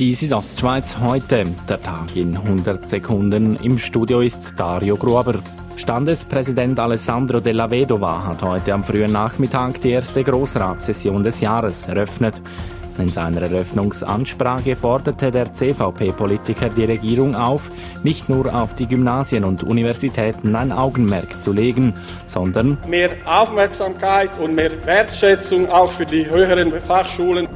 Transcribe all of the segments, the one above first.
Die Südostschweiz heute, der Tag in 100 Sekunden. Im Studio ist Dario Gruber. Standespräsident Alessandro Della Vedova hat heute am frühen Nachmittag die erste Großratssession des Jahres eröffnet. In seiner Eröffnungsansprache forderte der CVP-Politiker die Regierung auf, nicht nur auf die Gymnasien und Universitäten ein Augenmerk zu legen, sondern mehr Aufmerksamkeit und mehr Wertschätzung auch für die höheren Fachschulen.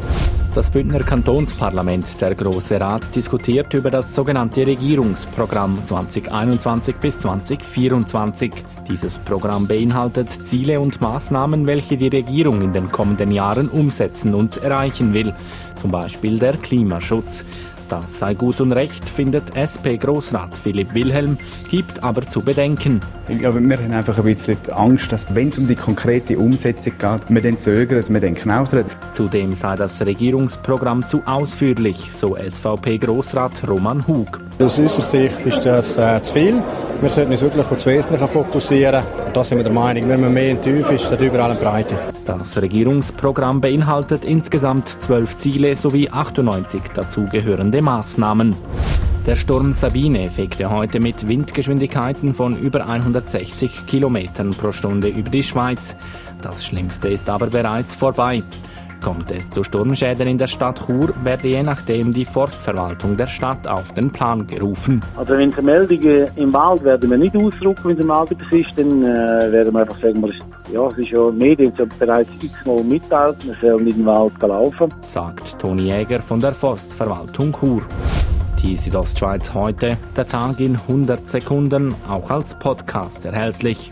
Das Bündner Kantonsparlament, der Große Rat, diskutiert über das sogenannte Regierungsprogramm 2021 bis 2024. Dieses Programm beinhaltet Ziele und Maßnahmen, welche die Regierung in den kommenden Jahren umsetzen und erreichen will. Zum Beispiel der Klimaschutz. Das sei gut und recht, findet SP-Großrat Philipp Wilhelm, gibt aber zu bedenken. Ja, wir haben einfach ein bisschen Angst, dass wenn es um die konkrete Umsetzung geht, wir dann zögern, wir dann knausern. Zudem sei das Regierungsprogramm zu ausführlich, so SVP-Großrat Roman Hug. Aus unserer Sicht ist das äh, zu viel. Wir sollten uns wirklich auf das Wesentliche fokussieren. Und da sind wir der Meinung, wenn man mehr in die Tiefe ist, dann überall eine Breite. Das Regierungsprogramm beinhaltet insgesamt zwölf Ziele sowie 98 dazugehörende Maßnahmen. Der Sturm Sabine fegte heute mit Windgeschwindigkeiten von über 160 Kilometern pro Stunde über die Schweiz. Das Schlimmste ist aber bereits vorbei. Kommt es zu Sturmschäden in der Stadt Chur, werde je nachdem die Forstverwaltung der Stadt auf den Plan gerufen. Also wenn es Meldungen im Wald werden wir nicht ausdrucken, wenn es im Wald ist, dann äh, werden wir einfach sagen, ja, es ist ja Medien so bereits x-mal mitteilt, man soll nicht im Wald laufen. Sagt Toni Jäger von der Forstverwaltung Chur. Die Südostschweiz heute, der Tag in 100 Sekunden, auch als Podcast erhältlich.